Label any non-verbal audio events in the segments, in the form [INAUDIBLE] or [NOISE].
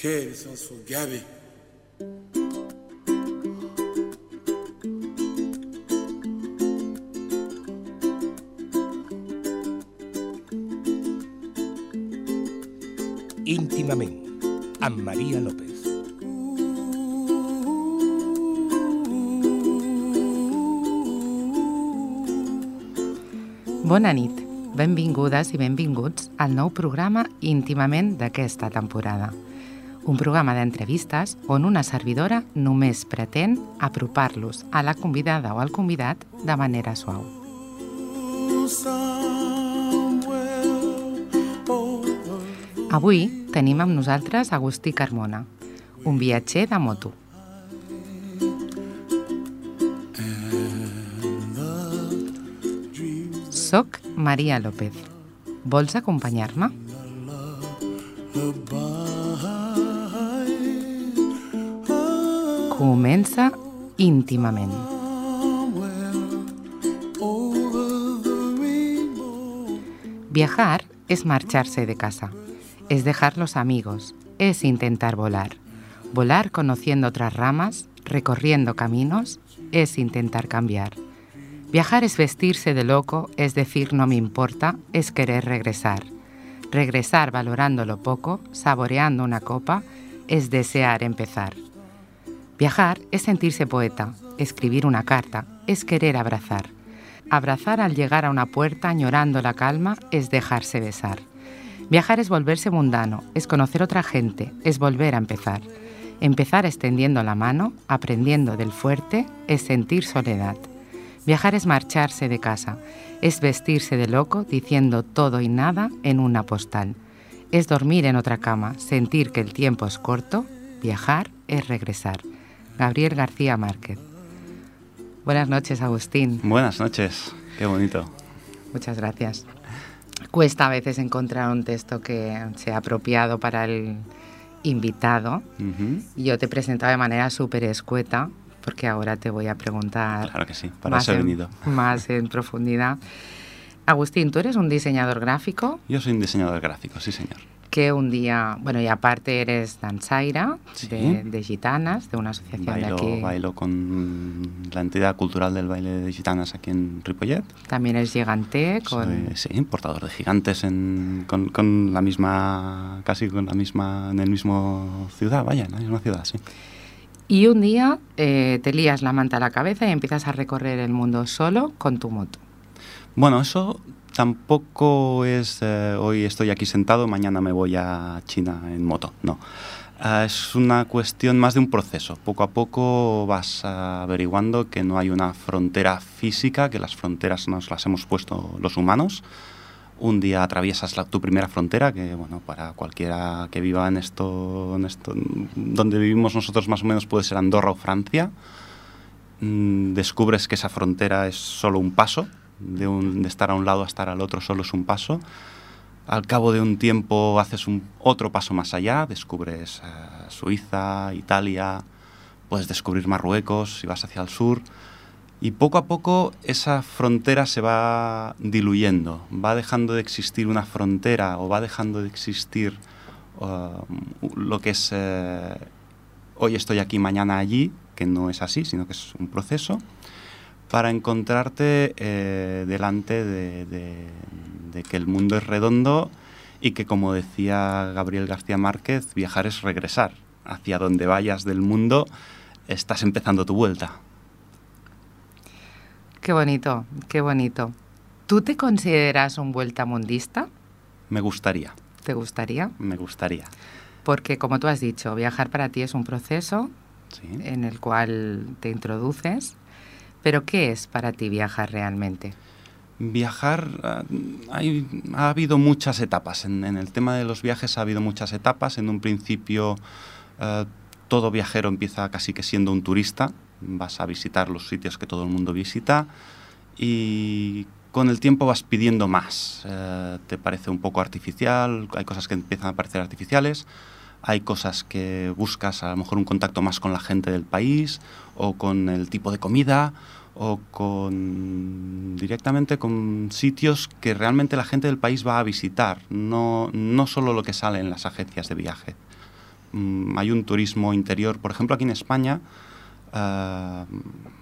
Che sono Gabi. íntimament, amb Maria López. Bona nit, benvingudes i benvinguts al nou programa íntimament d'aquesta temporada. Un programa d'entrevistes on una servidora només pretén apropar-los a la convidada o al convidat de manera suau. Avui tenim amb nosaltres Agustí Carmona, un viatger de moto. Soc Maria López. Vols acompanyar-me? Comença íntimament. Viajar es marcharse de casa, es dejar los amigos, es intentar volar. Volar conociendo otras ramas, recorriendo caminos, es intentar cambiar. Viajar es vestirse de loco, es decir no me importa, es querer regresar. Regresar valorando lo poco, saboreando una copa, es desear empezar. Viajar es sentirse poeta, escribir una carta, es querer abrazar. Abrazar al llegar a una puerta añorando la calma es dejarse besar. Viajar es volverse mundano, es conocer otra gente, es volver a empezar. Empezar extendiendo la mano, aprendiendo del fuerte, es sentir soledad. Viajar es marcharse de casa, es vestirse de loco diciendo todo y nada en una postal. Es dormir en otra cama, sentir que el tiempo es corto, viajar es regresar. Gabriel García Márquez. Buenas noches, Agustín. Buenas noches, qué bonito. Muchas gracias. Cuesta a veces encontrar un texto que sea apropiado para el invitado. Yo te he presentado de manera súper escueta, porque ahora te voy a preguntar Claro que sí, para más, eso he en, venido. [LAUGHS] más en profundidad. Agustín, tú eres un diseñador gráfico Yo soy un diseñador gráfico, sí señor. Que un día, bueno, y aparte eres danzaira Sí. de, de gitanas, de una asociación de Bailo, aquí. bailo con la entidad cultural del baile de gitanas aquí en Ripollet. También eres gigante con... Soy, sí, portador de gigantes en, con, con la misma, casi con la misma, en el mismo ciudad, vaya, en la misma ciudad, sí. Y un día eh, te lías la manta a la cabeza y empiezas a recorrer el mundo solo con tu moto. Bueno, eso tampoco es eh, hoy estoy aquí sentado, mañana me voy a China en moto, no. Ah, es una cuestión más de un proceso. Poco a poco vas averiguando que no hay una frontera física, que las fronteras nos las hemos puesto los humanos. Un día atraviesas la- tu primera frontera, que bueno, para cualquiera que viva en esto, en esto, donde vivimos nosotros más o menos puede ser Andorra o Francia. Mm, descubres que esa frontera es solo un paso, de, un- de estar a un lado a estar al otro solo es un paso. Al cabo de un tiempo haces un otro paso más allá, descubres eh, Suiza, Italia, puedes descubrir Marruecos si vas hacia el sur. Y poco a poco esa frontera se va diluyendo, va dejando de existir una frontera o va dejando de existir uh, lo que es eh, hoy estoy aquí, mañana allí, que no es así, sino que es un proceso, para encontrarte eh, delante de, de- de que el mundo es redondo y que, como decía Gabriel García Márquez, viajar es regresar. Hacia donde vayas del mundo, estás empezando tu vuelta. Qué bonito, qué bonito. ¿Tú te consideras un vueltamundista? Me gustaría, ¿Te gustaría? me gustaría. Porque como tú has dicho, viajar para ti es un proceso Sí. en el cual te introduces. Pero ¿qué es para ti viajar realmente? Viajar, ah, hay- ha habido muchas etapas. En, el tema de los viajes ha habido muchas etapas. En un principio, eh, todo viajero empieza casi que siendo un turista. Vas a visitar los sitios que todo el mundo visita y con el tiempo vas pidiendo más. Eh, te parece un poco artificial, hay cosas que empiezan a parecer artificiales. Hay cosas que buscas, a lo mejor un contacto más con la gente del país o con el tipo de comida o con directamente con sitios que realmente la gente del país va a visitar, no, no solo lo que sale en las agencias de viaje. Mm, hay un turismo interior, por ejemplo, aquí en España, eh,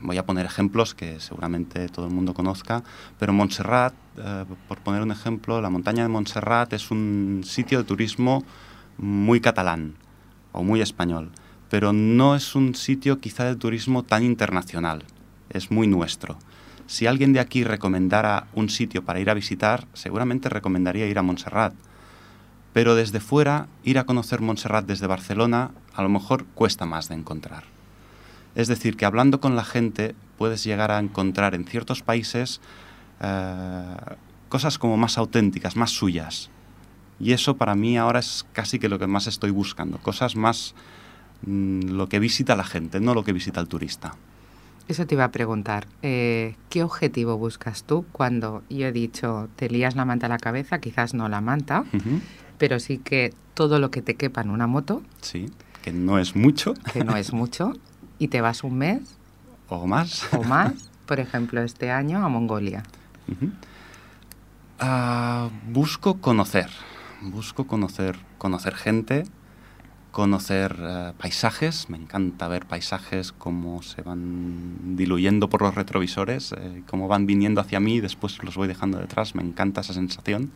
voy a poner ejemplos que seguramente todo el mundo conozca, pero Montserrat, eh, por poner un ejemplo, la montaña de Montserrat es un sitio de turismo muy catalán o muy español, pero no es un sitio quizá de turismo tan internacional, es muy nuestro. Si alguien de aquí recomendara un sitio para ir a visitar, seguramente recomendaría ir a Montserrat. Pero desde fuera, ir a conocer Montserrat desde Barcelona a lo mejor cuesta más de encontrar. Es decir, que hablando con la gente puedes llegar a encontrar en ciertos países eh, cosas como más auténticas, más suyas. Y eso para mí ahora es casi que lo que más estoy buscando, cosas más mm, lo que visita la gente, no lo que visita el turista. Eso te iba a preguntar, eh, ¿qué objetivo buscas tú cuando yo he dicho te lías la manta a la cabeza? Quizás no la manta, pero sí que todo lo que te quepa en una moto. Sí, que no es mucho. Que no es mucho. y te vas un mes. O más. O más, por ejemplo, este año a Mongolia. Ah, busco conocer, busco conocer, conocer gente, conocer eh, paisajes. Me encanta ver paisajes cómo se van diluyendo por los retrovisores, eh, cómo van viniendo hacia mí y después los voy dejando detrás. Me encanta esa sensación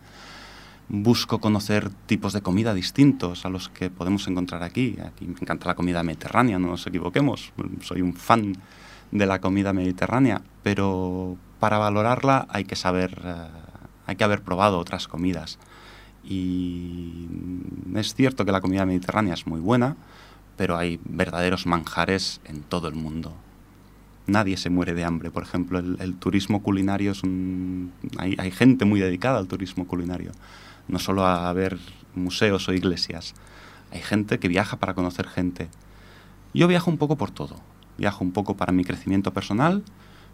busco conocer tipos de comida distintos a los que podemos encontrar aquí. Aquí me encanta la comida mediterránea, no nos equivoquemos. Soy un fan de la comida mediterránea, pero para valorarla hay que saber, eh, hay que haber probado otras comidas. Y es cierto que la comida mediterránea es muy buena, pero hay verdaderos manjares en todo el mundo. Nadie se muere de hambre, por ejemplo, el, turismo culinario es un... Hay, hay gente muy dedicada al turismo culinario no solo a ver museos o iglesias. Hay gente que viaja para conocer gente. Yo viajo un poco por todo. Viajo un poco para mi crecimiento personal,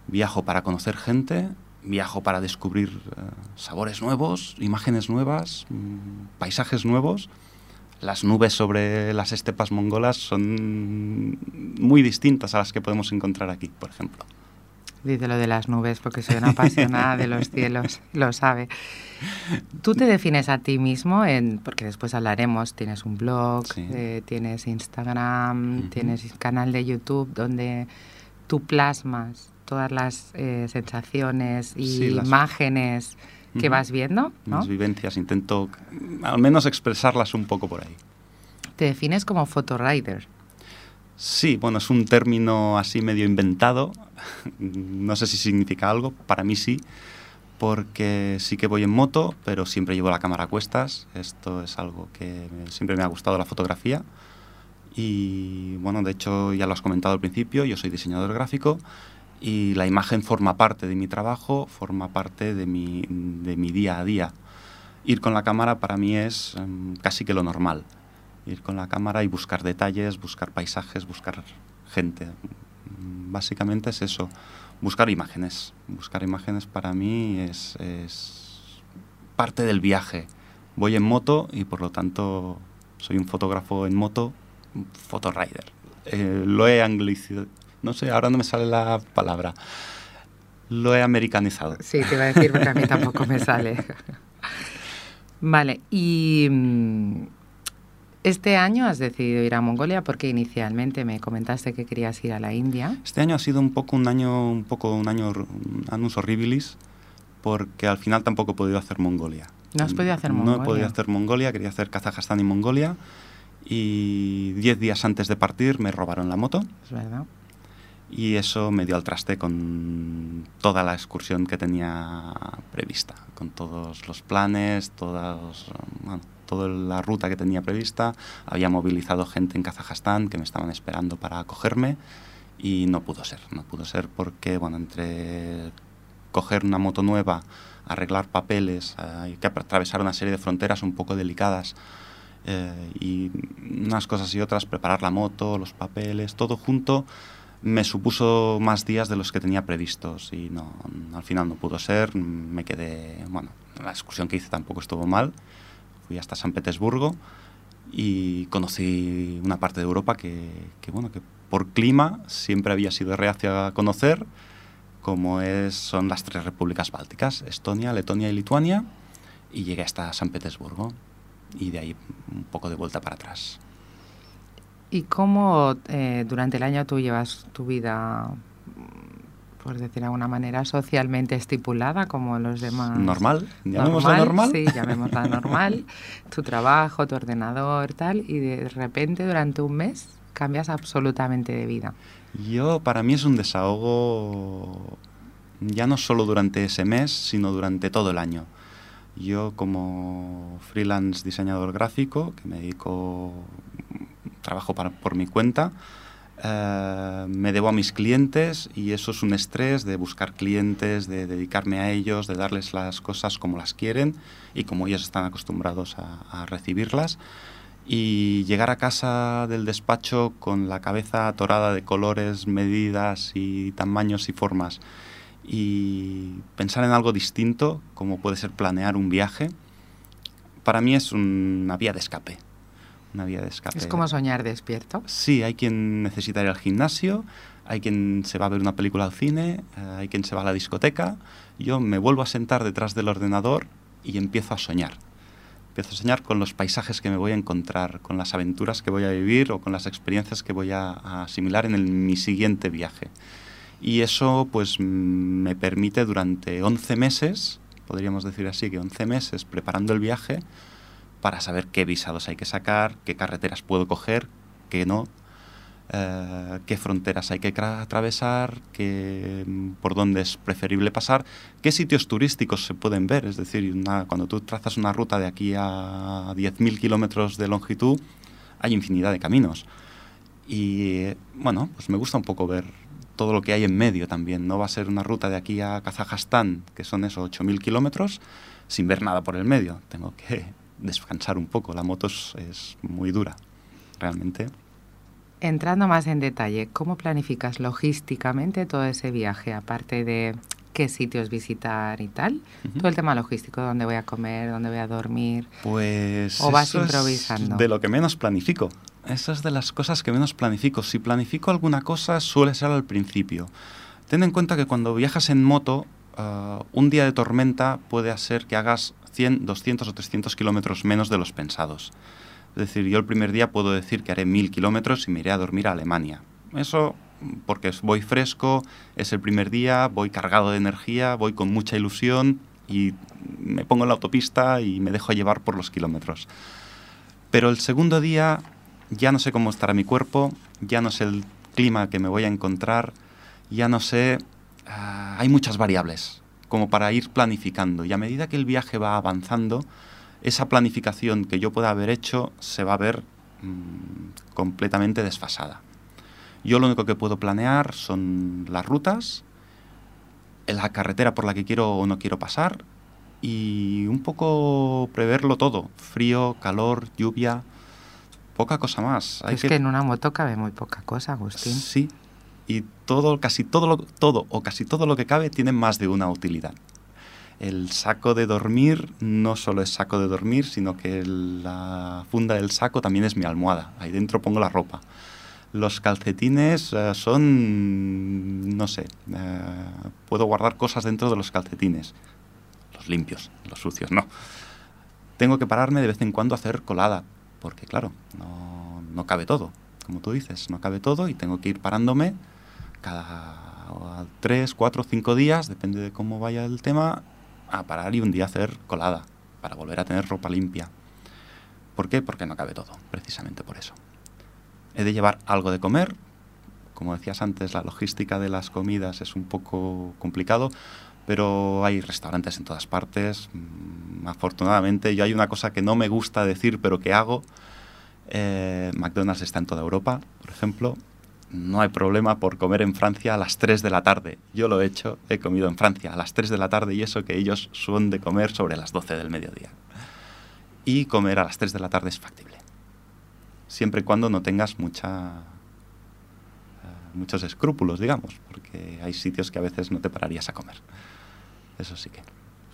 viajo para conocer gente, viajo para descubrir eh, sabores nuevos, imágenes nuevas, mm, paisajes nuevos. Las nubes sobre las estepas mongolas son muy distintas a las que podemos encontrar aquí, por ejemplo. Dice lo de las nubes porque soy una apasionada de los cielos, lo sabe. Tú te defines a ti mismo, en, porque después hablaremos, tienes un blog, eh, tienes Instagram, tienes canal de YouTube donde tú plasmas todas las eh, sensaciones y imágenes que vas viendo. ¿no? Mis vivencias, intento al menos expresarlas un poco por ahí. Te defines como fotorider. Sí, bueno, es un término así medio inventado. [LAUGHS] no sé si significa algo, para mí sí, porque sí que voy en moto, pero siempre llevo la cámara a cuestas. Esto es algo que siempre me ha gustado la fotografía. Y bueno, de hecho ya lo has comentado al principio, yo soy diseñador gráfico y la imagen forma parte de mi trabajo, forma parte de mi, de mi día a día. Ir con la cámara para mí es em, casi que lo normal ir con la cámara y buscar detalles, buscar paisajes, buscar gente. Básicamente es eso, buscar imágenes. Buscar imágenes para mí es, parte del viaje. Voy en moto y por lo tanto soy un fotógrafo en moto, fotorider. Eh, lo he anglicizado, no sé, ahora no me sale la palabra. Lo he americanizado. Sí, te iba a decir porque a mí tampoco me sale. [LAUGHS] vale, y mm, este año has decidido ir a Mongolia porque inicialmente me comentaste que querías ir a la India. Este año ha sido un poco un año, un poco un año anus horribilis, porque al final tampoco he podido hacer Mongolia. ¿No has podido hacer Mongolia? No he podido hacer Mongolia, quería hacer Kazajstán y Mongolia. Y diez días antes de partir me robaron la moto. Es verdad. Y eso me dio al traste con toda la excursión que tenía prevista, con todos los planes, todos, bueno, toda la ruta que tenía prevista. Había movilizado gente en Kazajstán que me estaban esperando para acogerme y no pudo ser. No pudo ser porque, bueno, entre coger una moto nueva, arreglar papeles, hay que atravesar una serie de fronteras un poco delicadas eh, y unas cosas y otras, preparar la moto, los papeles, todo junto me supuso más días de los que tenía previstos y no, al final no pudo ser, me quedé, bueno, la excursión que hice tampoco estuvo mal, fui hasta San Petersburgo y conocí una parte de Europa que, bueno, que por clima siempre había sido reacia a conocer, como es, son las tres repúblicas bálticas, Estonia, Letonia y Lituania, y llegué hasta San Petersburgo y de ahí un poco de vuelta para atrás. ¿Y cómo eh, durante el año tú llevas tu vida, por decir de alguna manera, socialmente estipulada como los demás? Normal, llamémosla normal. Sí, llamémosla normal. [LAUGHS] tu trabajo, tu ordenador, tal, y de repente durante un mes cambias absolutamente de vida. Yo, para mí es un desahogo ya no solo durante ese mes, sino durante todo el año. Yo como freelance diseñador gráfico, que me dedico trabajo por mi cuenta, eh, me debo a mis clientes y eso es un estrés de buscar clientes, de dedicarme a ellos, de darles las cosas como las quieren y como ellos están acostumbrados a, recibirlas. Y llegar a casa del despacho con la cabeza atorada de colores, medidas y tamaños y formas y pensar en algo distinto, como puede ser planear un viaje, para mí es una vía de escape una vía de escape. Es como soñar despierto. Sí, hay quien necesita ir al gimnasio, hay quien se va a ver una película al cine, eh, hay quien se va a la discoteca. Yo me vuelvo a sentar detrás del ordenador y empiezo a soñar. Empiezo a soñar con los paisajes que me voy a encontrar, con las aventuras que voy a vivir o con las experiencias que voy a, asimilar en mi siguiente viaje. Y eso pues me permite durante 11 meses, podríamos decir así, que 11 meses preparando el viaje, para saber qué visados hay que sacar, qué carreteras puedo coger, qué no, eh, qué fronteras hay que atravesar, qué, mm, por dónde es preferible pasar, qué sitios turísticos se pueden ver. Es decir, cuando tú trazas una ruta de aquí a 10.000 kilómetros de longitud, hay infinidad de caminos. Y bueno, pues me gusta un poco ver todo lo que hay en medio también. No va a ser una ruta de aquí a Kazajstán, que son esos 8.000 kilómetros, sin ver nada por el medio. Tengo que descansar un poco. La moto es, muy dura, realmente. Entrando más en detalle, ¿cómo planificas logísticamente todo ese viaje, aparte de qué sitios visitar y tal? Todo el tema logístico, dónde voy a comer, dónde voy a dormir. Pues. ¿O vas improvisando? de lo que menos planifico. Esa es de las cosas que menos planifico. Si planifico alguna cosa, suele ser al principio. Ten en cuenta que cuando viajas en moto, ah, un día de tormenta puede hacer que hagas 100, 200 o 300 kilómetros menos de los pensados. Es decir, yo el primer día puedo decir que haré 1000 kilómetros y me iré a dormir a Alemania. Eso porque voy fresco, es el primer día, voy cargado de energía, voy con mucha ilusión y me pongo en la autopista y me dejo llevar por los kilómetros. Pero el segundo día ya no sé cómo estará mi cuerpo, ya no sé el clima que me voy a encontrar, ya no sé... Ah, hay muchas variables como para ir planificando. Y a medida que el viaje va avanzando, esa planificación que yo pueda haber hecho se va a ver mm, completamente desfasada. Yo lo único que puedo planear son las rutas, la carretera por la que quiero o no quiero pasar y un poco preverlo todo. Frío, calor, lluvia, poca cosa más. es que... que... en una moto cabe muy poca cosa, Agustín. Sí, y todo, casi todo, lo, todo o casi todo lo que cabe tiene más de una utilidad. El saco de dormir no solo es saco de dormir, sino que la funda del saco también es mi almohada. Ahí dentro pongo la ropa. Los calcetines eh, son, no sé, eh, puedo guardar cosas dentro de los calcetines. Los limpios, los sucios, no. Tengo que pararme de vez en cuando a hacer colada, porque claro, no, no cabe todo. Como tú dices, no cabe todo y tengo que ir parándome cada tres, cuatro, cinco días, depende de cómo vaya el tema, a parar y un día hacer colada para volver a tener ropa limpia. ¿Por qué? Porque no cabe todo, precisamente por eso. He de llevar algo de comer. Como decías antes, la logística de las comidas es un poco complicado, pero hay restaurantes en todas partes. Mm, afortunadamente, yo hay una cosa que no me gusta decir, pero que hago. Eh, McDonald's está en toda Europa, por ejemplo, no hay problema por comer en Francia a las 3 de la tarde. Yo lo he hecho, he comido en Francia a las 3 de la tarde y eso que ellos suelen de comer sobre las 12 del mediodía. Y comer a las 3 de la tarde es factible. Siempre y cuando no tengas mucha, eh, muchos escrúpulos, digamos, porque hay sitios que a veces no te pararías a comer. Eso sí que.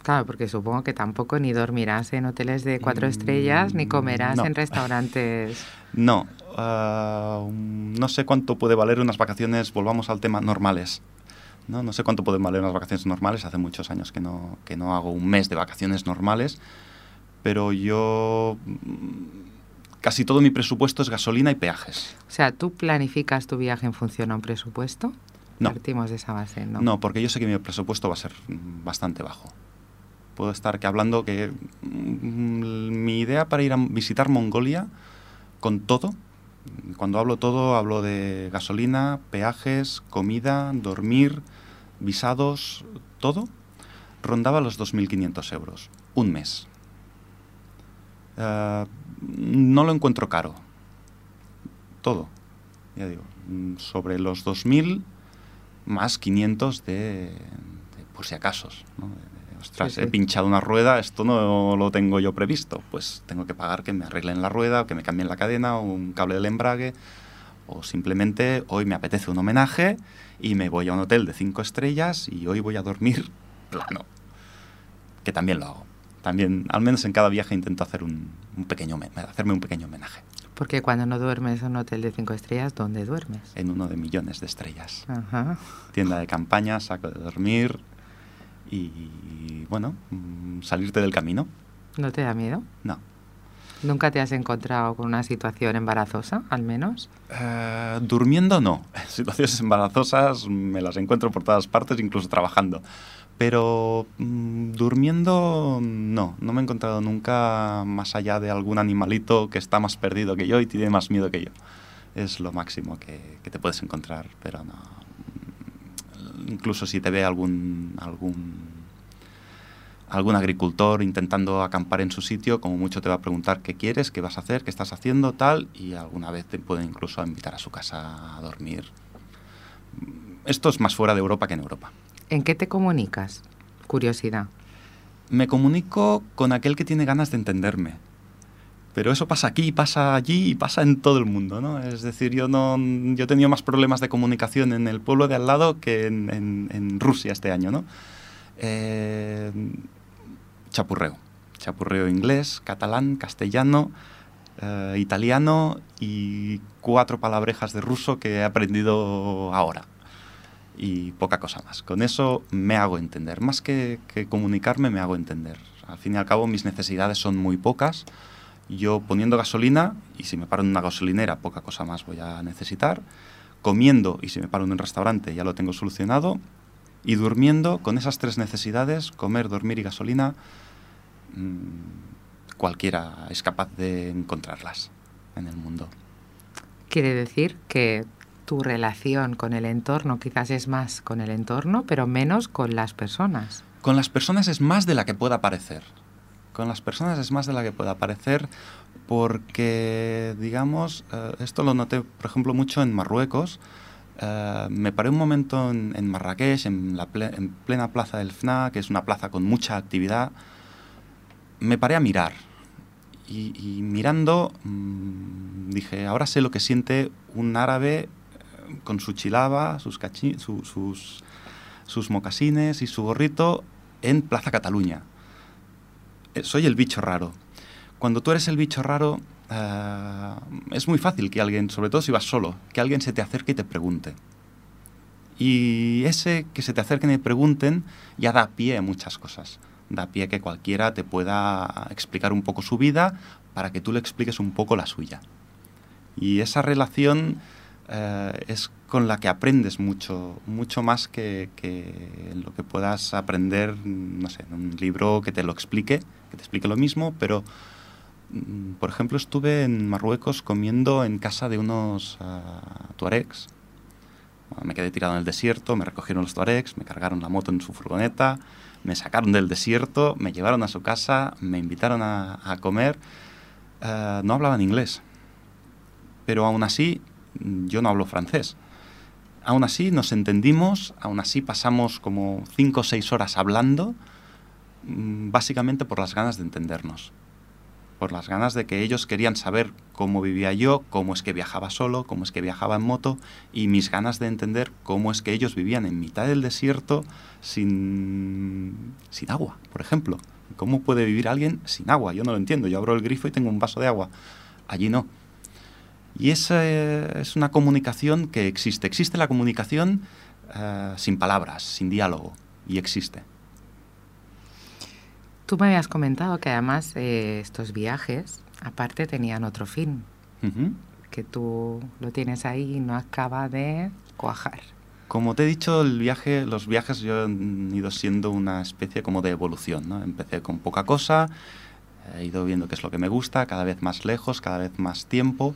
Claro, porque supongo que tampoco ni dormirás en hoteles de cuatro estrellas ni comerás en restaurantes. [LAUGHS] No, no sé cuánto puede valer unas vacaciones, volvamos al tema normales. No, no sé cuánto pueden valer unas vacaciones normales, hace muchos años que no, que no hago un mes de vacaciones normales, pero yo mm, casi todo mi presupuesto es gasolina y peajes. O sea, ¿tú planificas tu viaje en función a un presupuesto? No. Partimos de esa base, ¿no? No, porque yo sé que mi presupuesto va a ser bastante bajo. Puedo estar que hablando que mm, mi idea para ir a visitar Mongolia con todo, cuando hablo todo hablo de gasolina, peajes, comida, dormir, visados, todo, rondaba los 2.500 euros, un mes. Eh, no lo encuentro caro. Todo. Ya digo, sobre los 2.000 más 500 de, de por si acaso. ¿no? De- ostras, Sí, sí. he pinchado una rueda, esto no lo tengo yo previsto. Pues tengo que pagar que me arreglen la rueda, o que me cambien la cadena, o un cable del embrague. O simplemente hoy me apetece un homenaje y me voy a un hotel de 5 estrellas y hoy voy a dormir [LAUGHS] plano. Que también lo hago. También, al menos en cada viaje intento hacer un, un pequeño, hacerme un pequeño homenaje Porque cuando no duermes en un hotel de cinco estrellas, ¿dónde duermes? en uno de millones de estrellas. Ajá. Tienda de campaña, saco de dormir y, bueno, mm, salirte del camino. ¿No te da miedo? No. ¿Nunca te has encontrado con una situación embarazosa, al menos? Eh, durmiendo no. [LAUGHS] Situaciones embarazosas me las encuentro por todas partes, incluso trabajando. Pero mm, durmiendo no. No me he encontrado nunca más allá de algún animalito que está más perdido que yo y tiene más miedo que yo. Es lo máximo que, que te puedes encontrar, pero no. Incluso si te ve algún, algún algún agricultor intentando acampar en su sitio, como mucho te va a preguntar qué quieres, qué vas a hacer, qué estás haciendo, tal, y alguna vez te puede incluso invitar a su casa a dormir. Esto es más fuera de Europa que en Europa. ¿En qué te comunicas? Curiosidad. Me comunico con aquel que tiene ganas de entenderme. Pero eso pasa aquí, pasa allí y pasa en todo el mundo, ¿no? Es decir, yo no yo he tenido más problemas de comunicación en el pueblo de al lado que en, en- en Rusia este año, ¿no? Eh, chapurreo. Chapurreo inglés, catalán, castellano, eh, italiano y cuatro palabrejas de ruso que he aprendido ahora. Y poca cosa más. Con eso me hago entender. Más que, que comunicarme, me hago entender. Al fin y al cabo, mis necesidades son muy pocas. Yo poniendo gasolina, y si me paro en una gasolinera, poca cosa más voy a necesitar. Comiendo, y si me paro en un restaurante, ya lo tengo solucionado. Y durmiendo, con esas tres necesidades, comer, dormir y gasolina, mm, cualquiera es capaz de encontrarlas en el mundo. Quiere decir que tu relación con el entorno quizás es más con el entorno, pero menos con las personas. Con las personas es más de la que pueda parecer. Con las personas es más de la que pueda parecer porque, digamos, eh, esto lo noté, por ejemplo, mucho en Marruecos. Eh, me paré un momento en, Marrakech, en, la en plena plaza del FNA, que es una plaza con mucha actividad. Me paré a mirar. Y, mirando, mm, dije, ahora sé lo que siente un árabe eh, con su chilaba, sus, sus, sus mocasines y su gorrito en Plaza Cataluña. Eh, Soy el bicho raro. Cuando tú eres el bicho raro, eh, es muy fácil que alguien, sobre todo si vas solo, que alguien se te acerque y te pregunte. Y ese que se te acerquen y pregunten ya da pie a muchas cosas. Da pie a que cualquiera te pueda explicar un poco su vida para que tú le expliques un poco la suya. Y esa relación eh, es con la que aprendes mucho, mucho más que, que lo que puedas aprender, no sé, en un libro que te lo explique, te explique lo mismo, pero, mm, por ejemplo, estuve en Marruecos comiendo en casa de unos ah, tuaregs. Me quedé tirado en el desierto, me recogieron los tuaregs, me cargaron la moto en su furgoneta, me sacaron del desierto, me llevaron a su casa, me invitaron a, comer. Eh, no hablaban inglés, pero aún así mm, yo no hablo francés. Aún así nos entendimos, aún así pasamos como cinco o seis horas hablando, básicamente por las ganas de entendernos, por las ganas de que ellos querían saber cómo vivía yo, cómo es que viajaba solo, cómo es que viajaba en moto, y mis ganas de entender cómo es que ellos vivían en mitad del desierto sin, sin agua, por ejemplo. ¿Cómo puede vivir alguien sin agua? Yo no lo entiendo. Yo abro el grifo y tengo un vaso de agua. Allí no. Y esa eh, es una comunicación que existe. Existe la comunicación eh, sin palabras, sin diálogo. Y existe. Tú me habías comentado que además eh, estos viajes aparte tenían otro fin, que tú lo tienes ahí y no acaba de cuajar. Como te he dicho, el viaje, los viajes yo han ido siendo una especie como de evolución, ¿no? Empecé con poca cosa, he ido viendo qué es lo que me gusta, cada vez más lejos, cada vez más tiempo,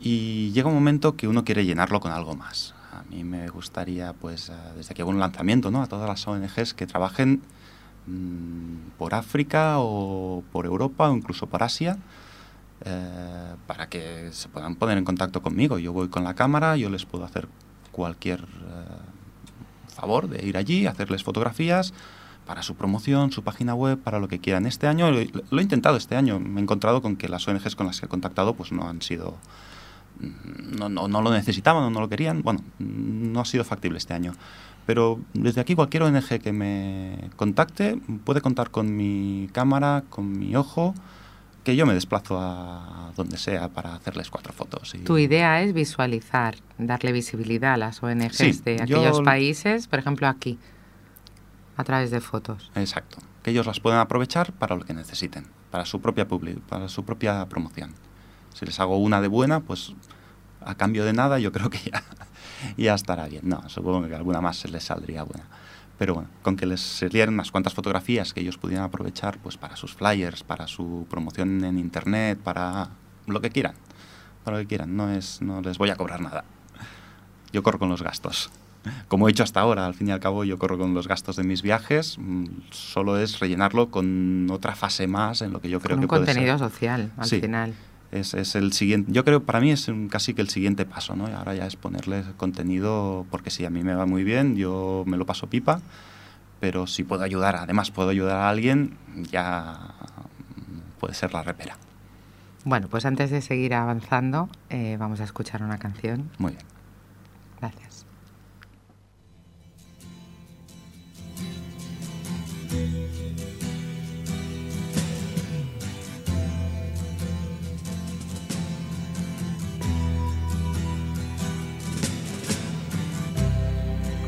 y llega un momento que uno quiere llenarlo con algo más. A mí me gustaría, pues, eh, desde que hago un lanzamiento, ¿no? A todas las ONGs que trabajen mm, por África o por Europa o incluso por Asia, eh, para que se puedan poner en contacto conmigo. Yo voy con la cámara, yo les puedo hacer cualquier eh, favor de ir allí, hacerles fotografías para su promoción, su página web, para lo que quieran. Este año, lo, lo he intentado este año, me he encontrado con que las ONGs con las que he contactado pues no han sido, mm, no, no, no lo necesitaban o no lo querían. Bueno, no ha sido factible este año. Pero desde aquí cualquier ONG que me contacte puede contar con mi cámara, con mi ojo, que yo me desplazo a donde sea para hacerles cuatro fotos. Y... Tu idea es visualizar, darle visibilidad a las ONGs Sí, de yo- aquellos países, por ejemplo aquí, a través de fotos. Exacto. Que ellos las puedan aprovechar para lo que necesiten, para su propia publi- para su propia promoción. Si les hago una de buena, pues a cambio de nada, yo creo que ya, ya estará bien. No, supongo que alguna más se les saldría buena. Pero bueno, con que les salieran unas cuantas fotografías que ellos pudieran aprovechar pues para sus flyers, para su promoción en internet, para lo que quieran. Para lo que quieran. No es, no les voy a cobrar nada. Yo corro con los gastos. Como he hecho hasta ahora, al fin y al cabo yo corro con los gastos de mis viajes, mm, solo es rellenarlo con otra fase más en lo que yo creo Con que puede contenido ser. social, al Sí. final. Es, es el siguiente, yo creo para mí es un- casi que el siguiente paso, ¿no? Y ahora ya es ponerle contenido, porque si a mí me va muy bien, yo me lo paso pipa, pero si puedo ayudar, además puedo ayudar a alguien, ya puede ser la repera. Bueno, pues antes de seguir avanzando, eh, vamos a escuchar una canción. Muy bien. Gracias.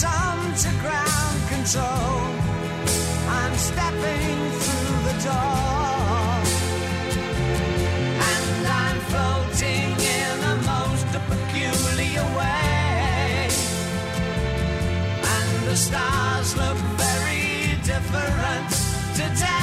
Major to ground control. I'm stepping through the door. And I'm floating in a most peculiar way. And the stars look very different today.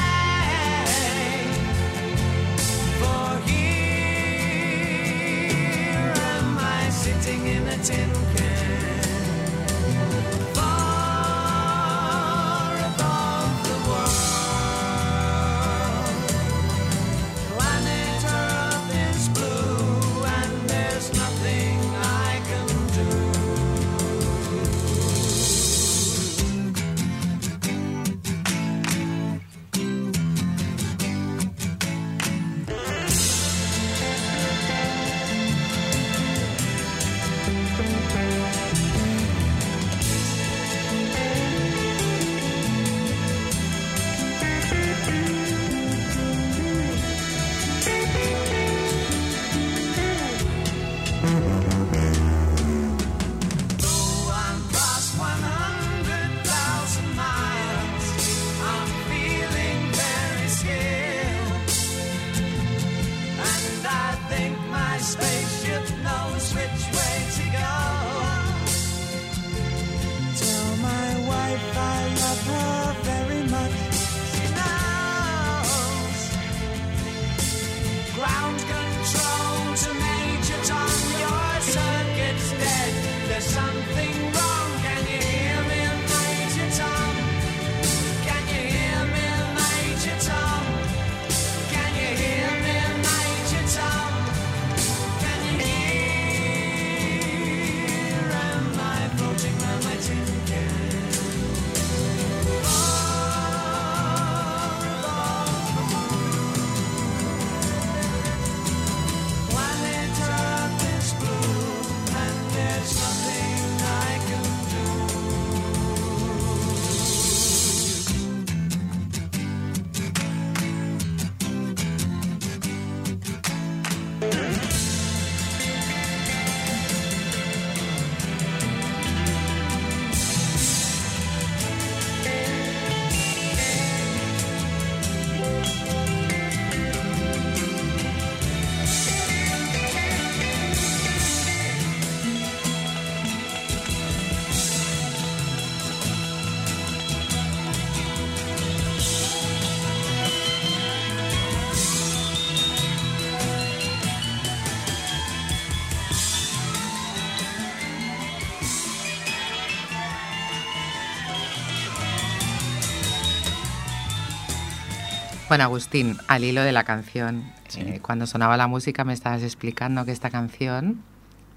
Agustín, al hilo de la canción, Sí. eh, cuando sonaba la música me estabas explicando que esta canción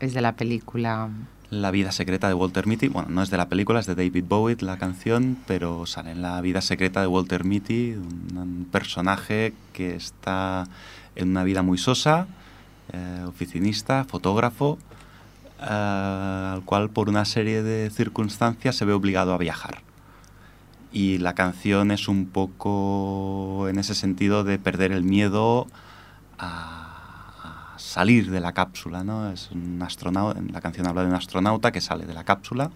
es de la película... La vida secreta de Walter Mitty, bueno, no es de la película, es de David Bowie la canción, pero sale en La vida secreta de Walter Mitty, un, un personaje que está en una vida muy sosa, eh, oficinista, fotógrafo, eh, al cual por una serie de circunstancias se ve obligado a viajar. Y la canción es un poco en ese sentido de perder el miedo a, salir de la cápsula, ¿no? Es un astronauta, la canción habla de un astronauta que sale de la cápsula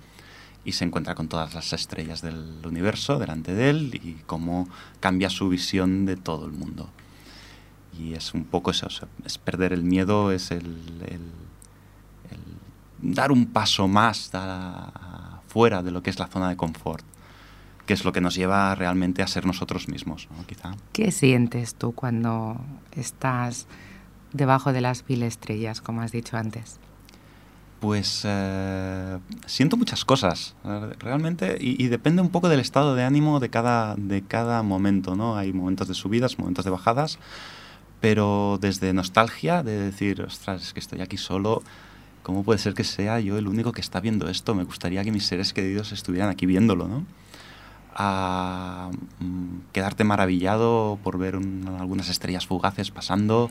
y se encuentra con todas las estrellas del universo delante de él y cómo cambia su visión de todo el mundo. Y es un poco eso, es perder el miedo, es el, el- dar un paso más fuera de lo que es la zona de confort, que es lo que nos lleva realmente a ser nosotros mismos, ¿no? quizá. ¿Qué sientes tú cuando estás debajo de las mil estrellas, como has dicho antes? Pues eh, siento muchas cosas, realmente, y, y depende un poco del estado de ánimo de cada, de cada momento, ¿no? Hay momentos de subidas, momentos de bajadas, pero desde nostalgia, de decir, ostras, es que estoy aquí solo, ¿cómo puede ser que sea yo el único que está viendo esto? Me gustaría que mis seres queridos estuvieran aquí viéndolo, ¿no? A mm, quedarte maravillado por ver un- algunas estrellas fugaces pasando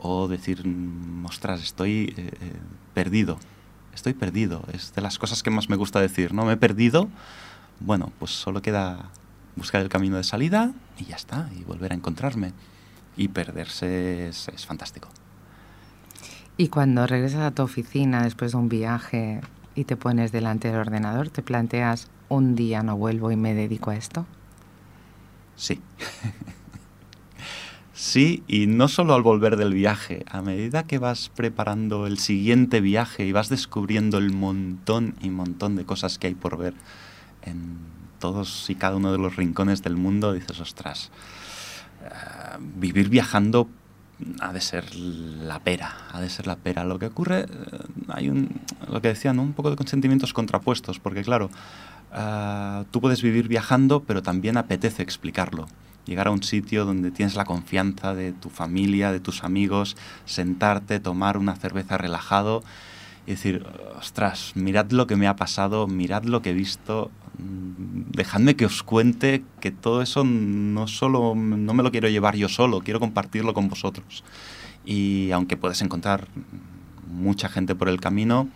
o decir, mm, ostras, estoy eh, eh, perdido, estoy perdido. Es de las cosas que más me gusta decir, ¿no? Me he perdido, bueno, pues solo queda buscar el camino de salida y ya está, y volver a encontrarme. Y perderse es, es fantástico. Y cuando regresas a tu oficina después de un viaje y te pones delante del ordenador, ¿te planteas un día no vuelvo y me dedico a esto? Sí. [LAUGHS] sí, y no solo al volver del viaje, a medida que vas preparando el siguiente viaje y vas descubriendo el montón y montón de cosas que hay por ver en todos y cada uno de los rincones del mundo, dices, ostras, eh, vivir viajando ha de ser la pera, ha de ser la pera. Lo que ocurre, eh, hay un, lo que decían, ¿no? un poco de consentimientos contrapuestos, porque claro, ah, tú puedes vivir viajando, pero también apetece explicarlo. Llegar a un sitio donde tienes la confianza de tu familia, de tus amigos, sentarte, tomar una cerveza relajado y decir, ostras, mirad lo que me ha pasado, mirad lo que he visto, mm, dejadme que os cuente que todo eso no solo no me lo quiero llevar yo solo, quiero compartirlo con vosotros. Y aunque puedes encontrar mucha gente por el camino,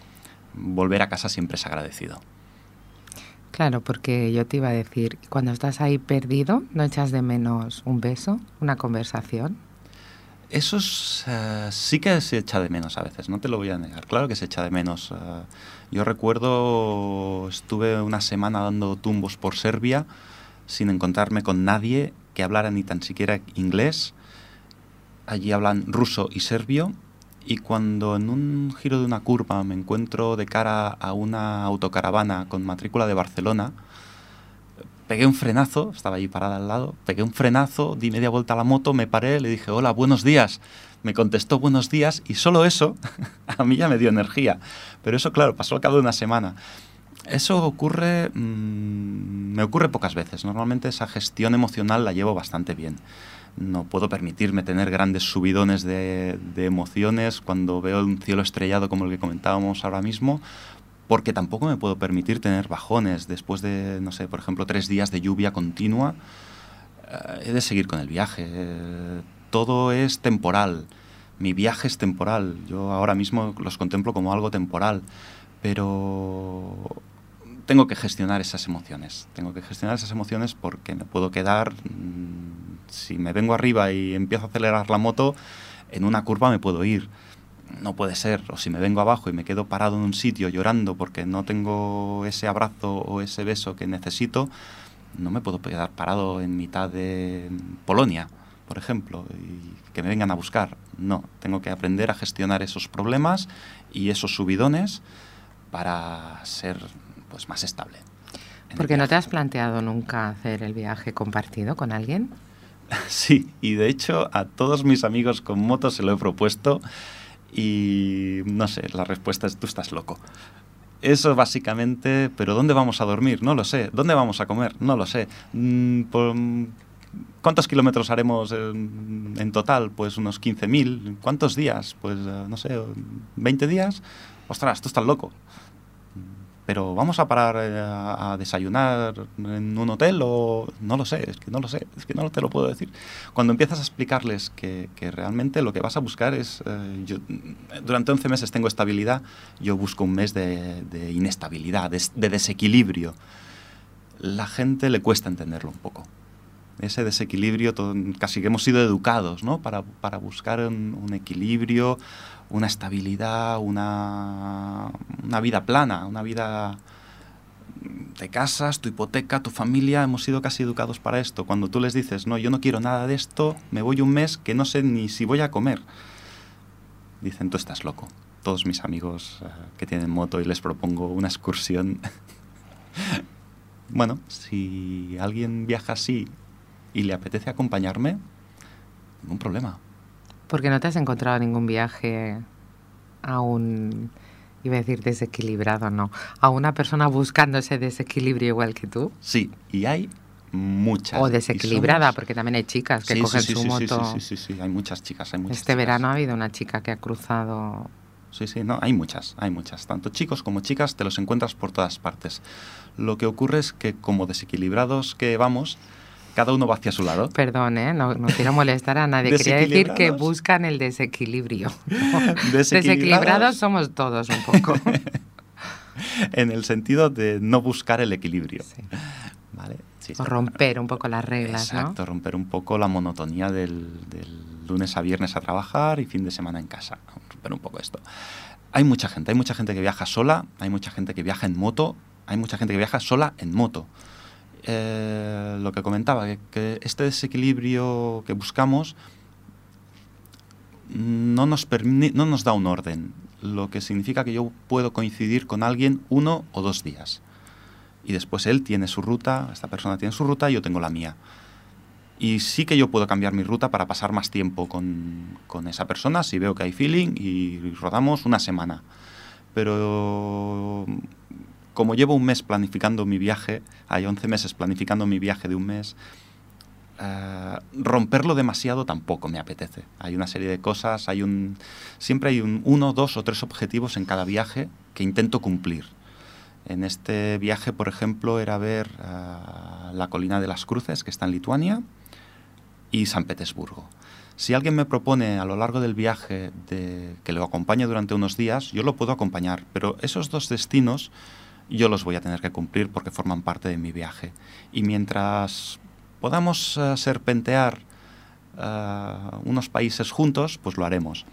volver a casa siempre es agradecido. Claro, porque yo te iba a decir, cuando estás ahí perdido, ¿no echas de menos un beso, una conversación? Eso es, eh, sí que se echa de menos a veces, no te lo voy a negar. Claro que se echa de menos. eh, yo recuerdo, estuve una semana dando tumbos por Serbia sin encontrarme con nadie que hablara ni tan siquiera inglés. Allí hablan ruso y serbio y cuando en un giro de una curva me encuentro de cara a una autocaravana con matrícula de Barcelona, pegué un frenazo, estaba ahí parada al lado, pegué un frenazo, di media vuelta a la moto, me paré, le dije, hola, buenos días. Me contestó buenos días y solo eso [LAUGHS] a mí ya me dio energía. Pero eso, claro, pasó al cabo de una semana. Eso ocurre, mmm, me ocurre pocas veces. Normalmente esa gestión emocional la llevo bastante bien. No puedo permitirme tener grandes subidones de, de emociones cuando veo un cielo estrellado como el que comentábamos ahora mismo, porque tampoco me puedo permitir tener bajones después de, no sé, por ejemplo, tres días de lluvia continua. Eh, he de seguir con el viaje. Eh, todo es temporal. Mi viaje es temporal. Yo ahora mismo los contemplo como algo temporal, pero tengo que gestionar esas emociones. Tengo que gestionar esas emociones porque me puedo quedar, mmm, si me vengo arriba y empiezo a acelerar la moto, en una curva me puedo ir. No puede ser. O si me vengo abajo y me quedo parado en un sitio llorando porque no tengo ese abrazo o ese beso que necesito, no me puedo quedar parado en mitad de Polonia, por ejemplo, y que me vengan a buscar. No, tengo que aprender a gestionar esos problemas y esos subidones para ser pues más estable. ¿Por qué no te has planteado nunca hacer el viaje compartido con alguien? [LAUGHS] Sí, y de hecho a todos mis amigos con moto se lo he propuesto y no sé, la respuesta es tú estás loco. Eso básicamente, pero ¿dónde vamos a dormir? No lo sé. ¿Dónde vamos a comer? No lo sé. Mm, ¿Cuántos kilómetros haremos en, total? Pues unos 15.000. ¿Cuántos días? Pues uh, no sé, 20 días. Ostras, tú estás loco pero vamos a parar eh, a, a, desayunar en un hotel o no lo sé, es que no lo sé, es que no te lo puedo decir. Cuando empiezas a explicarles que, que realmente lo que vas a buscar es, eh, yo, durante 11 meses tengo estabilidad, yo busco un mes de, de inestabilidad, de, de, desequilibrio. La gente le cuesta entenderlo un poco. Ese desequilibrio, todo, casi que hemos sido educados ¿no? para, para buscar un, un equilibrio, una estabilidad, una, una, vida plana, una vida de casas, tu hipoteca, tu familia, hemos sido casi educados para esto. Cuando tú les dices, no, yo no quiero nada de esto, me voy un mes que no sé ni si voy a comer, dicen, tú estás loco. Todos mis amigos uh, que tienen moto y les propongo una excursión. [LAUGHS] bueno, si alguien viaja así y le apetece acompañarme, ningún problema. Porque no te has encontrado ningún viaje a un, iba a decir desequilibrado, no, a una persona buscando ese desequilibrio igual que tú. Sí, y hay muchas. O desequilibrada, somos... porque también hay chicas que sí, cogen sí, sí, su moto. Sí, sí, sí, sí, hay muchas chicas, hay muchas Este chicas. verano ha habido una chica que ha cruzado Sí, sí, no, hay muchas, hay muchas. Tanto chicos como chicas te los encuentras por todas partes. Lo que ocurre es que como desequilibrados que vamos, cada uno va hacia su lado. Perdón, ¿eh? no, no quiero molestar a nadie. Quería decir que buscan el desequilibrio. [LAUGHS] Desequilibrados... Desequilibrados somos todos un poco. [LAUGHS] en el sentido de no buscar el equilibrio. Sí. ¿Vale? Sí, o romper un poco las reglas, Exacto, ¿no? romper un poco la monotonía del, del, lunes a viernes a trabajar y fin de semana en casa. Romper un poco esto. Hay mucha gente, hay mucha gente que viaja sola, hay mucha gente que viaja en moto, hay mucha gente que viaja sola en moto. Eh, lo que comentaba, que, este desequilibrio que buscamos no nos, no nos da un orden, lo que significa que yo puedo coincidir con alguien uno o dos días. Y después él tiene su ruta, esta persona tiene su ruta y yo tengo la mía. Y sí que yo puedo cambiar mi ruta para pasar más tiempo con, con esa persona si veo que hay feeling y rodamos una semana. Pero como llevo un mes planificando mi viaje, hay 11 meses planificando mi viaje de un mes, uh, romperlo demasiado tampoco me apetece. Hay una serie de cosas, hay un, siempre hay un, uno, dos o tres objetivos en cada viaje que intento cumplir. En este viaje, por ejemplo, era ver uh, la colina de las Cruces, que está en Lituania, y San Petersburgo. Si alguien me propone a lo largo del viaje de, que lo acompañe durante unos días, yo lo puedo acompañar, pero esos dos destinos yo los voy a tener que cumplir porque forman parte de mi viaje. Y mientras podamos uh, serpentear uh, unos países juntos, pues lo haremos.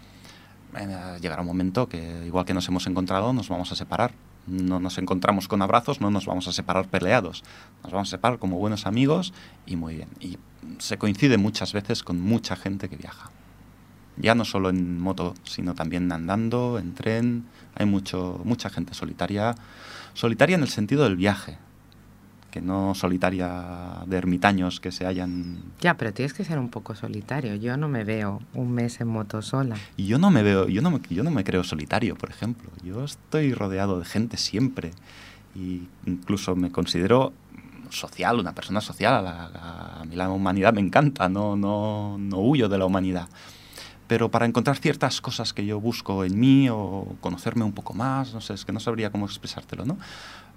Uh, llegará un momento que, igual que nos hemos encontrado, nos vamos a separar. No nos encontramos con abrazos, no nos vamos a separar peleados. Nos vamos a separar como buenos amigos y muy bien. Y se coincide muchas veces con mucha gente que viaja. Ya no solo en moto, sino también andando, en tren. Hay mucho, mucha gente solitaria. Solitaria en el sentido del viaje, que no solitaria de ermitaños que se hayan... Ya, pero tienes que ser un poco solitario. Yo no me veo un mes en moto sola. Y yo no me veo, yo no me, yo no me creo solitario, por ejemplo. Yo estoy rodeado de gente siempre. Y incluso me considero social, una persona social. A, la, a mí la humanidad me encanta, no, no, no huyo de la humanidad. Pero para encontrar ciertas cosas que yo busco en mí o conocerme un poco más, no sé, es que no sabría cómo expresártelo, ¿no?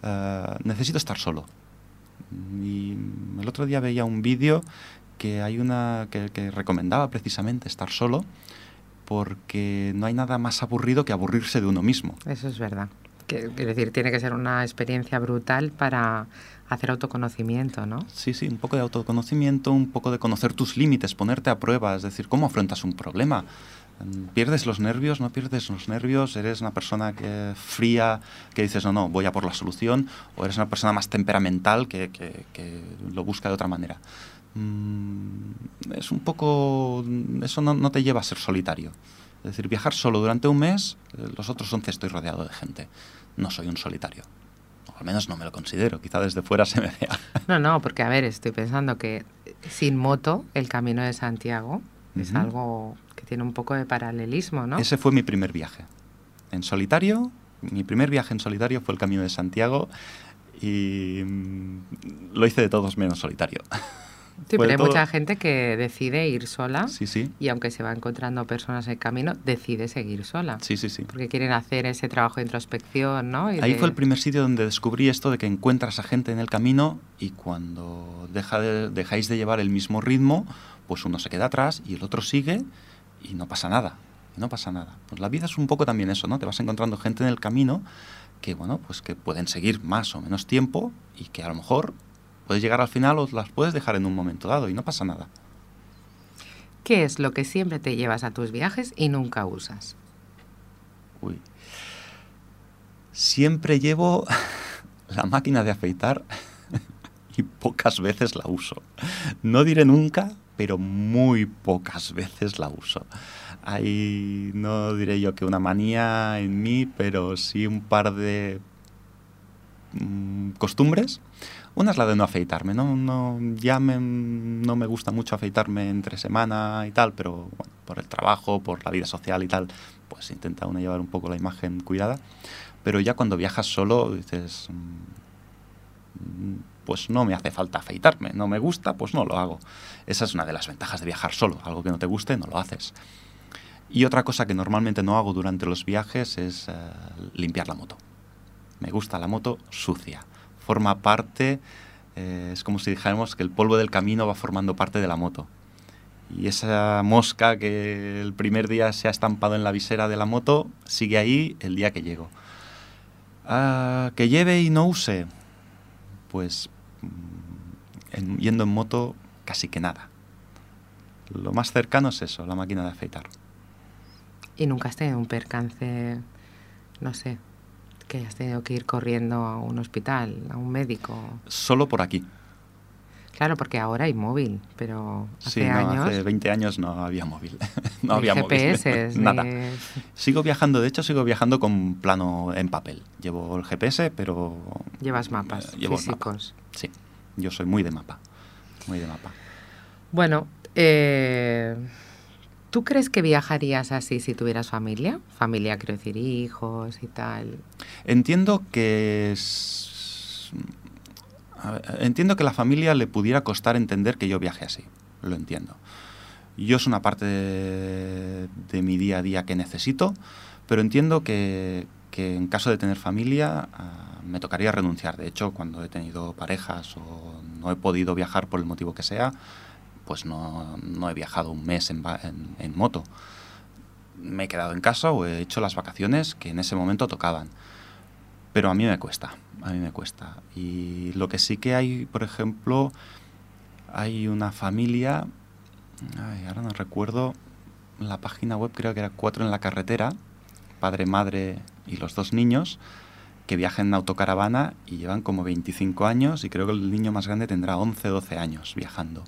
Eh, necesito estar solo. Y el otro día veía un vídeo que hay una que, que recomendaba precisamente estar solo porque no hay nada más aburrido que aburrirse de uno mismo. Eso es verdad. Que- Quiero decir, tiene que ser una experiencia brutal para hacer autoconocimiento, ¿no? Sí, sí, un poco de autoconocimiento, un poco de conocer tus límites, ponerte a prueba, es decir, cómo afrontas un problema. ¿Pierdes los nervios? ¿No pierdes los nervios? ¿Eres una persona que, fría que dices, no, no, voy a por la solución? ¿O eres una persona más temperamental que lo busca de otra manera? Mm, es un poco... Eso no, no te lleva a ser solitario. Es decir, viajar solo durante un mes, eh, los otros 11 estoy rodeado de gente. No soy un solitario. Al menos no me lo considero. Quizá desde fuera se me vea. No, no, porque a ver, estoy pensando que sin moto el camino de Santiago es algo que tiene un poco de paralelismo, ¿no? Ese fue mi primer viaje. En solitario, mi primer viaje en solitario fue el Camino de Santiago y mm, lo hice de todos menos solitario. [LAUGHS] Sí, fue pero hay todo- mucha gente que decide ir sola Sí, sí, y aunque se va encontrando personas en el camino, decide seguir sola. sí, sí, sí. Porque quieren hacer ese trabajo de introspección, ¿no? Y Ahí de- fue el primer sitio donde descubrí esto de que encuentras a gente en el camino y cuando deja de- dejáis de llevar el mismo ritmo, pues uno se queda atrás y el otro sigue y no pasa nada. Y no pasa nada. Pues la vida es un poco también eso, ¿no? Te vas encontrando gente en el camino que, bueno, pues que pueden seguir más o menos tiempo y que a lo mejor puedes llegar al final o las puedes dejar en un momento dado y no pasa nada. ¿Qué es lo que siempre te llevas a tus viajes y nunca usas? Uy. Siempre llevo [LAUGHS] la máquina de afeitar [LAUGHS] y pocas veces la uso. No diré nunca, pero muy pocas veces la uso. Hay, no diré yo que una manía en mí, pero sí un par de mm, costumbres. Una es la de no afeitarme, ¿no? no ya me- no me gusta mucho afeitarme entre semana y tal, pero por el trabajo, por la vida social y tal, pues intenta uno llevar un poco la imagen cuidada. Pero ya cuando viajas solo dices, mm, pues no me hace falta afeitarme, no me gusta, pues no lo hago. Esa es una de las ventajas de viajar solo, algo que no te guste, no lo haces. Y otra cosa que normalmente no hago durante los viajes es eh, limpiar la moto. Me gusta la moto sucia. Forma parte, eh, es como si dijéramos que el polvo del camino va formando parte de la moto. Y esa mosca que el primer día se ha estampado en la visera de la moto sigue ahí el día que llego. Ah, que lleve y no use, pues mm, en- yendo en moto casi que nada. Lo más cercano es eso, la máquina de afeitar. ¿Y nunca has tenido un percance, no sé, que hayas tenido que ir corriendo a un hospital, a un médico? Solo por aquí. Claro, porque ahora hay móvil, pero hace Sí, no, años... hace 20 años no había móvil. [LAUGHS] no había GPS, móvil. [LAUGHS] Nada. [LAUGHS] Sigo viajando, de hecho sigo viajando con plano en papel. Llevo el GPS, pero... Llevas mapas eh, llevo físicos. Sí, yo soy muy de mapa. Muy de mapa. Bueno, eh, ¿tú crees que viajarías así si tuvieras familia? Familia, quiero decir, hijos y tal. Entiendo que es- ver, entiendo que la familia le pudiera costar entender que yo viaje así. Lo entiendo. Yo es una parte de, de mi día a día que necesito, pero entiendo que, que en caso de tener familia ah, me tocaría renunciar. De hecho, cuando he tenido parejas o no he podido viajar por el motivo que sea, pues no, no he viajado un mes en, moto. Me he quedado en casa o he hecho las vacaciones que en ese momento tocaban. Pero a mí me cuesta, a mí me cuesta. Y lo que sí que hay, por ejemplo, hay una familia, ay, ahora no recuerdo, la página web creo que era Cuatro en la carretera, padre, madre y los dos niños, que viajan en autocaravana y llevan como 25 años y creo que el niño más grande tendrá 11, 12 años viajando.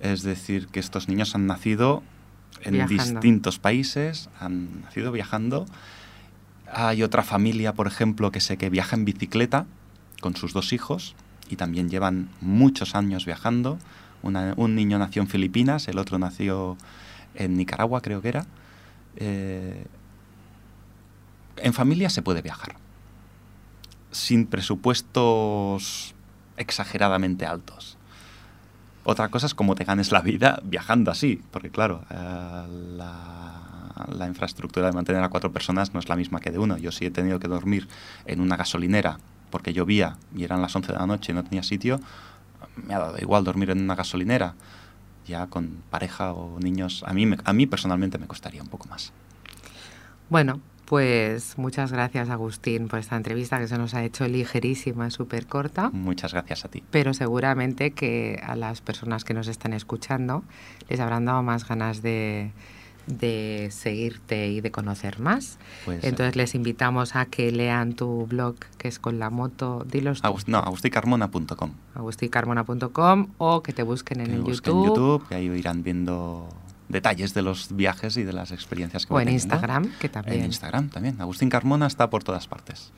Es decir, que estos niños han nacido en Viajando. distintos países, han nacido viajando. Hay otra familia, por ejemplo, que sé que viaja en bicicleta con sus dos hijos y también llevan muchos años viajando. Una- un niño nació en Filipinas, el otro nació en Nicaragua, creo que era. Eh, en familia se puede viajar, sin presupuestos exageradamente altos. Otra cosa es cómo te ganes la vida viajando así, porque claro, eh, la, la infraestructura de mantener a cuatro personas no es la misma que de uno. Yo sí he tenido que dormir en una gasolinera porque llovía y eran las 11 de la noche y no tenía sitio, me ha dado igual dormir en una gasolinera. Ya con pareja o niños, a mí, a mí personalmente me costaría un poco más. Bueno, pues muchas gracias Agustín por esta entrevista que se nos ha hecho ligerísima, súper corta, Muchas gracias a ti. pero seguramente que a las personas que nos están escuchando les habrán dado más ganas de, de seguirte y de conocer más. Pues, Entonces les invitamos a que lean tu blog que es con la moto, dilos tú, Agust- no, agusticarmona.com. agustincarmona.com o que te busquen en Que el busquen YouTube, YouTube, que ahí irán viendo detalles de los viajes y de las experiencias que o voy en teniendo. Instagram, que también. En Instagram también. Agustín Carmona está por todas partes.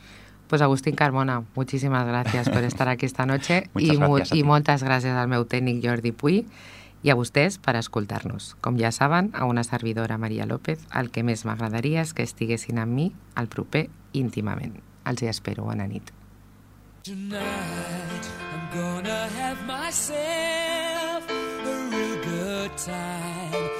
Pues Agustín Carmona, muchísimas gracias por estar aquí esta noche [LAUGHS] Muchas i, a i moltes gràcies al meu tècnic Jordi Puy i a vostès per escoltar-nos. Com ja saben, a una servidora Maria López, el que més m'agradaria és que estiguessin amb mi al proper íntimament. Els hi espero. Bona nit. Tonight I'm gonna have myself a real good time.